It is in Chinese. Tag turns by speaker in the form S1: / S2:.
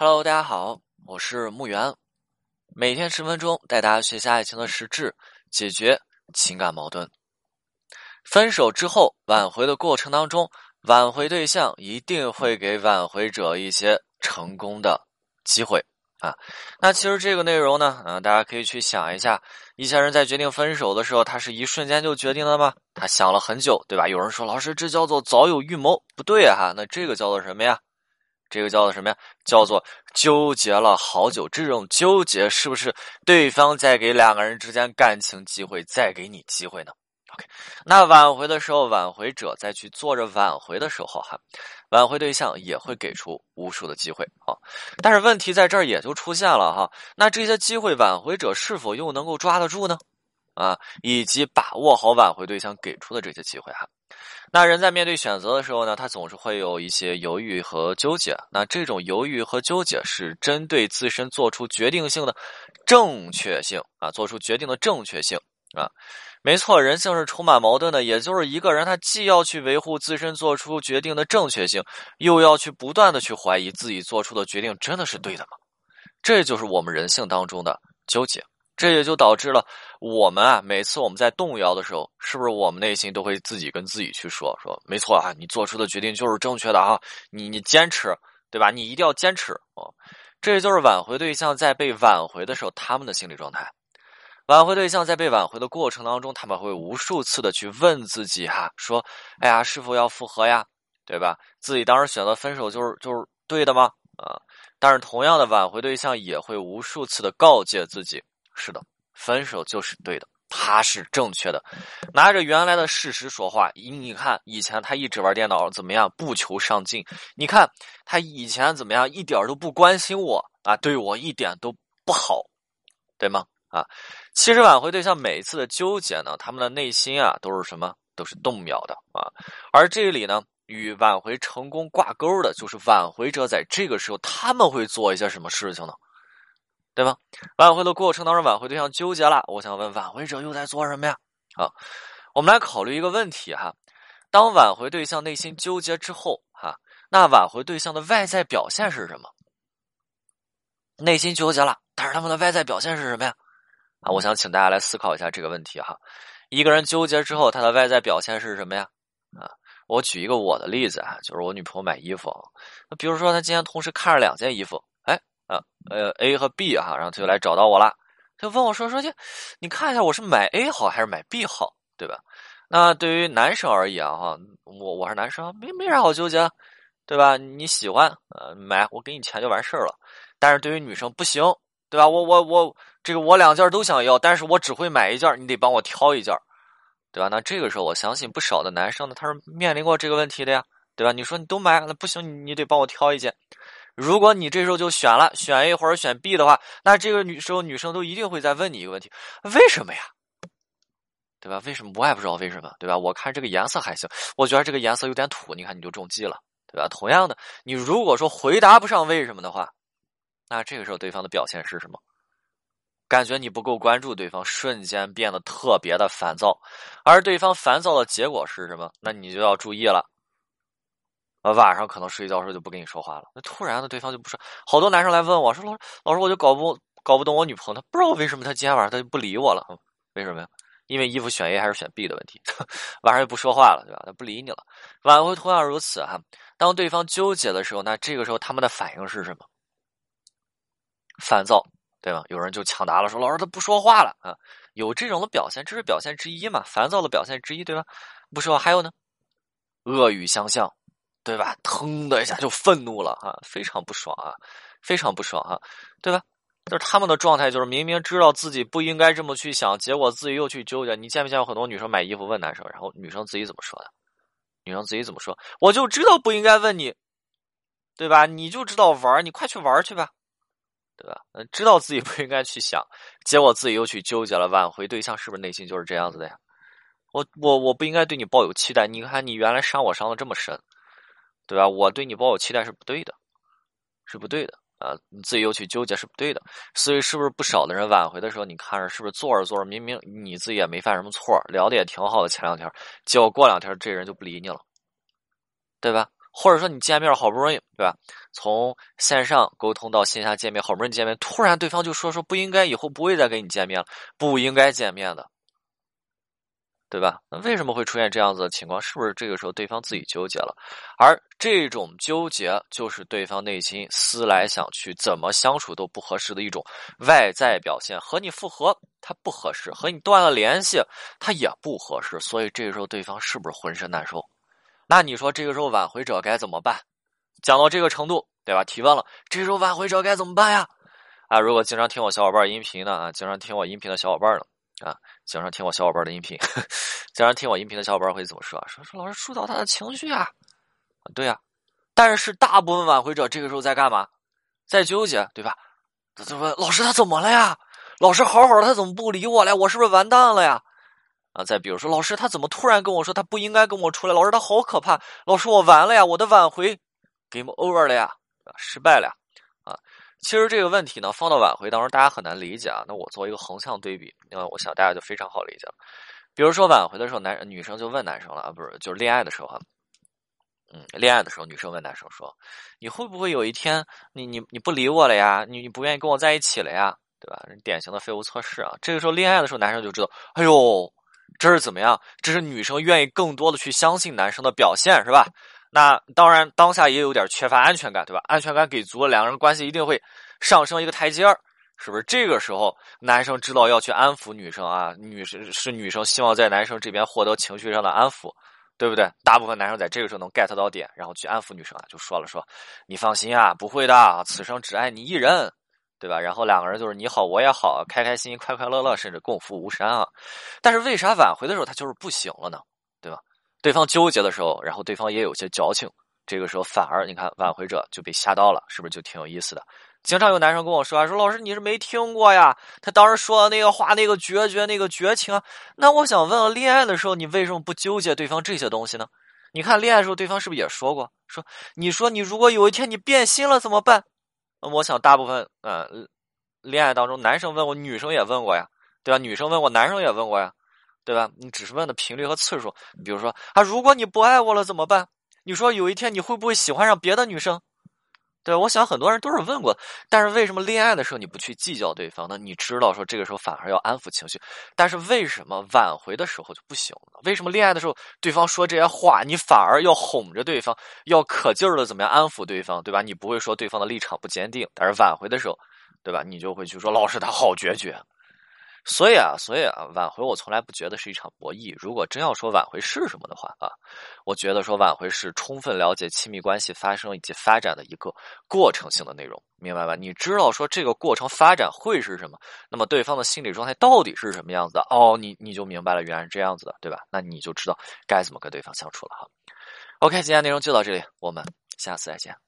S1: Hello，大家好，我是木源，每天十分钟带大家学习爱情的实质，解决情感矛盾。分手之后挽回的过程当中，挽回对象一定会给挽回者一些成功的机会啊。那其实这个内容呢，嗯，大家可以去想一下，一些人在决定分手的时候，他是一瞬间就决定了吗？他想了很久，对吧？有人说，老师，这叫做早有预谋，不对哈，那这个叫做什么呀？这个叫做什么呀？叫做纠结了好久。这种纠结是不是对方在给两个人之间感情机会，再给你机会呢？OK，那挽回的时候，挽回者再去做着挽回的时候，哈，挽回对象也会给出无数的机会啊。但是问题在这儿也就出现了哈，那这些机会，挽回者是否又能够抓得住呢？啊，以及把握好挽回对象给出的这些机会哈。那人在面对选择的时候呢，他总是会有一些犹豫和纠结。那这种犹豫和纠结是针对自身做出决定性的正确性啊，做出决定的正确性啊。没错，人性是充满矛盾的，也就是一个人他既要去维护自身做出决定的正确性，又要去不断的去怀疑自己做出的决定真的是对的吗？这就是我们人性当中的纠结。这也就导致了我们啊，每次我们在动摇的时候，是不是我们内心都会自己跟自己去说说，没错啊，你做出的决定就是正确的啊，你你坚持，对吧？你一定要坚持哦。这也就是挽回对象在被挽回的时候他们的心理状态。挽回对象在被挽回的过程当中，他们会无数次的去问自己哈，说，哎呀，是否要复合呀？对吧？自己当时选择分手就是就是对的吗？啊，但是同样的挽回对象也会无数次的告诫自己。是的，分手就是对的，他是正确的，拿着原来的事实说话。你看，以前他一直玩电脑，怎么样？不求上进。你看他以前怎么样？一点都不关心我啊，对我一点都不好，对吗？啊，其实挽回对象每一次的纠结呢，他们的内心啊都是什么？都是动摇的啊。而这里呢，与挽回成功挂钩的，就是挽回者在这个时候他们会做一些什么事情呢？对吧？挽回的过程当中，挽回对象纠结了。我想问，挽回者又在做什么呀？啊，我们来考虑一个问题哈。当挽回对象内心纠结之后，哈，那挽回对象的外在表现是什么？内心纠结了，但是他们的外在表现是什么呀？啊，我想请大家来思考一下这个问题哈。一个人纠结之后，他的外在表现是什么呀？啊，我举一个我的例子啊，就是我女朋友买衣服，那比如说她今天同时看了两件衣服。啊，呃，A 和 B 哈，然后他就来找到我了，就问我说：“说去，你看一下，我是买 A 好还是买 B 好，对吧？”那对于男生而言哈，我我是男生，没没啥好纠结，对吧？你喜欢，呃，买，我给你钱就完事儿了。但是对于女生不行，对吧？我我我这个我两件都想要，但是我只会买一件，你得帮我挑一件，对吧？那这个时候，我相信不少的男生呢，他是面临过这个问题的呀，对吧？你说你都买，那不行，你得帮我挑一件。如果你这时候就选了选 A 或者选 B 的话，那这个女时候女生都一定会再问你一个问题：为什么呀？对吧？为什么我也不知道为什么？对吧？我看这个颜色还行，我觉得这个颜色有点土，你看你就中计了，对吧？同样的，你如果说回答不上为什么的话，那这个时候对方的表现是什么？感觉你不够关注对方，瞬间变得特别的烦躁，而对方烦躁的结果是什么？那你就要注意了。呃，晚上可能睡觉时候就不跟你说话了。那突然的，对方就不说。好多男生来问我说：“老师，老师，我就搞不搞不懂我女朋友，她不知道为什么她今天晚上她就不理我了。为什么呀？因为衣服选 A 还是选 B 的问题，晚上就不说话了，对吧？他不理你了。挽回同样如此哈。当对方纠结的时候，那这个时候他们的反应是什么？烦躁，对吧？有人就抢答了，说：“老师，他不说话了啊。”有这种的表现，这是表现之一嘛？烦躁的表现之一，对吧？不说话还有呢，恶语相向。对吧？腾的一下就愤怒了哈，非常不爽啊，非常不爽哈，对吧？就是他们的状态，就是明明知道自己不应该这么去想，结果自己又去纠结。你见没见过很多女生买衣服问男生，然后女生自己怎么说的？女生自己怎么说？我就知道不应该问你，对吧？你就知道玩，你快去玩去吧，对吧？嗯，知道自己不应该去想，结果自己又去纠结了。挽回对象是不是内心就是这样子的呀？我我我不应该对你抱有期待，你看你原来伤我伤的这么深。对吧？我对你抱有期待是不对的，是不对的啊！你自己又去纠结是不对的，所以是不是不少的人挽回的时候，你看着是不是坐着坐着，明明你自己也没犯什么错，聊的也挺好的，前两天，结果过两天这人就不理你了，对吧？或者说你见面好不容易，对吧？从线上沟通到线下见面，好不容易见面，突然对方就说说不应该，以后不会再跟你见面了，不应该见面的，对吧？那为什么会出现这样子的情况？是不是这个时候对方自己纠结了？而这种纠结就是对方内心思来想去，怎么相处都不合适的一种外在表现。和你复合他不合适，和你断了联系他也不合适，所以这个时候对方是不是浑身难受？那你说这个时候挽回者该怎么办？讲到这个程度，对吧？提问了，这时候挽回者该怎么办呀？啊，如果经常听我小伙伴音频的啊，经常听我音频的小伙伴呢啊，经常听我小伙伴的音频，经常听我音频的小伙伴会怎么说啊？说说老师疏导他的情绪啊，对呀。但是大部分挽回者这个时候在干嘛？在纠结，对吧？他就问老师他怎么了呀？老师好好的他怎么不理我了？我是不是完蛋了呀？啊，再比如说，老师他怎么突然跟我说他不应该跟我出来？老师他好可怕！老师我完了呀，我的挽回 game over 了呀，失败了呀！其实这个问题呢，放到挽回当中，大家很难理解啊。那我做一个横向对比，那我想大家就非常好理解了。比如说挽回的时候，男女生就问男生了啊，不是，就是恋爱的时候，嗯，恋爱的时候，女生问男生说：“你会不会有一天，你你你不理我了呀？你你不愿意跟我在一起了呀？对吧？典型的废物测试啊！这个时候恋爱的时候，男生就知道，哎呦。”这是怎么样？这是女生愿意更多的去相信男生的表现，是吧？那当然，当下也有点缺乏安全感，对吧？安全感给足了，两个人关系一定会上升一个台阶儿，是不是？这个时候，男生知道要去安抚女生啊，女生是女生希望在男生这边获得情绪上的安抚，对不对？大部分男生在这个时候能 get 到点，然后去安抚女生啊，就说了说：“你放心啊，不会的，此生只爱你一人。”对吧？然后两个人就是你好我也好，开开心心、快快乐乐，甚至共赴巫山啊。但是为啥挽回的时候他就是不行了呢？对吧？对方纠结的时候，然后对方也有些矫情，这个时候反而你看挽回者就被吓到了，是不是就挺有意思的？经常有男生跟我说啊，说老师你是没听过呀？他当时说的那个话，那个决绝，那个绝情啊。那我想问，恋爱的时候你为什么不纠结对方这些东西呢？你看恋爱的时候对方是不是也说过？说你说你如果有一天你变心了怎么办？我想，大部分嗯，恋爱当中，男生问过，女生也问过呀，对吧？女生问过，男生也问过呀，对吧？你只是问的频率和次数。比如说啊，如果你不爱我了怎么办？你说有一天你会不会喜欢上别的女生？对，我想很多人都是问过，但是为什么恋爱的时候你不去计较对方呢？你知道说这个时候反而要安抚情绪，但是为什么挽回的时候就不行了？为什么恋爱的时候对方说这些话，你反而要哄着对方，要可劲儿的怎么样安抚对方，对吧？你不会说对方的立场不坚定，但是挽回的时候，对吧？你就会去说老师他好决绝。所以啊，所以啊，挽回我从来不觉得是一场博弈。如果真要说挽回是什么的话啊，我觉得说挽回是充分了解亲密关系发生以及发展的一个过程性的内容，明白吧？你知道说这个过程发展会是什么，那么对方的心理状态到底是什么样子的？哦，你你就明白了，原来是这样子的，对吧？那你就知道该怎么跟对方相处了哈。OK，今天内容就到这里，我们下次再见。